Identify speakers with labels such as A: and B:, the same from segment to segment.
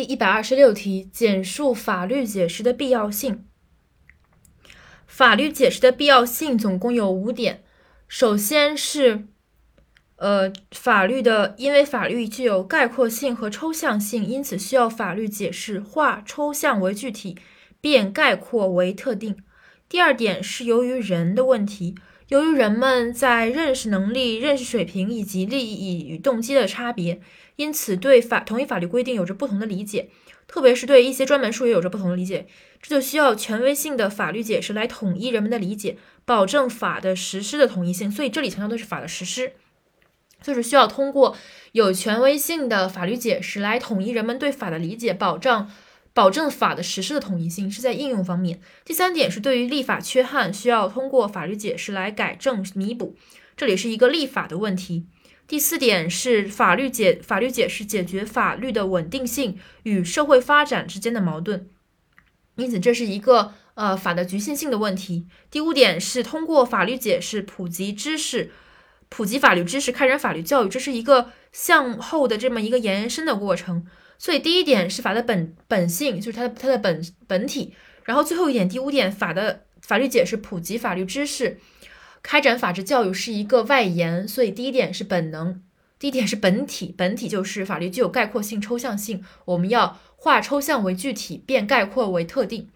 A: 第一百二十六题，简述法律解释的必要性。法律解释的必要性总共有五点。首先是，呃，法律的，因为法律具有概括性和抽象性，因此需要法律解释化抽象为具体，变概括为特定。第二点是由于人的问题。由于人们在认识能力、认识水平以及利益与动机的差别，因此对法同一法律规定有着不同的理解，特别是对一些专门术语有着不同的理解，这就需要权威性的法律解释来统一人们的理解，保证法的实施的统一性。所以这里强调的是法的实施，就是需要通过有权威性的法律解释来统一人们对法的理解，保障。保证法的实施的统一性是在应用方面。第三点是对于立法缺憾，需要通过法律解释来改正弥补，这里是一个立法的问题。第四点是法律解法律解释解决法律的稳定性与社会发展之间的矛盾，因此这是一个呃法的局限性的问题。第五点是通过法律解释普及知识，普及法律知识，开展法律教育，这是一个向后的这么一个延伸的过程。所以第一点是法的本本性，就是它的它的本本体。然后最后一点，第五点，法的法律解释普及法律知识，开展法治教育是一个外延。所以第一点是本能，第一点是本体，本体就是法律具有概括性、抽象性，我们要化抽象为具体，变概括为特定。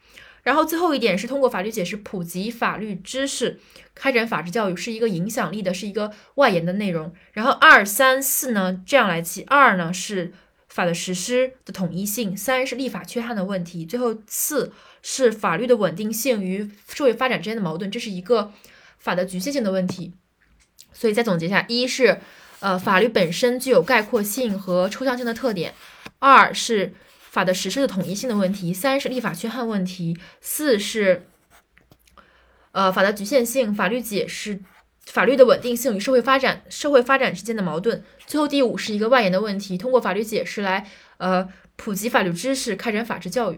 A: 然后最后一点是通过法律解释普及法律知识，开展法治教育是一个影响力的，是一个外延的内容。然后二三四呢这样来记，二呢是。法的实施的统一性，三是立法缺憾的问题，最后四是法律的稳定性与社会发展之间的矛盾，这是一个法的局限性的问题。所以再总结一下：一是呃法律本身具有概括性和抽象性的特点；二是法的实施的统一性的问题；三是立法缺憾问题；四是呃法的局限性，法律解释。法律的稳定性与社会发展、社会发展之间的矛盾。最后第五是一个外延的问题，通过法律解释来，呃，普及法律知识，开展法治教育。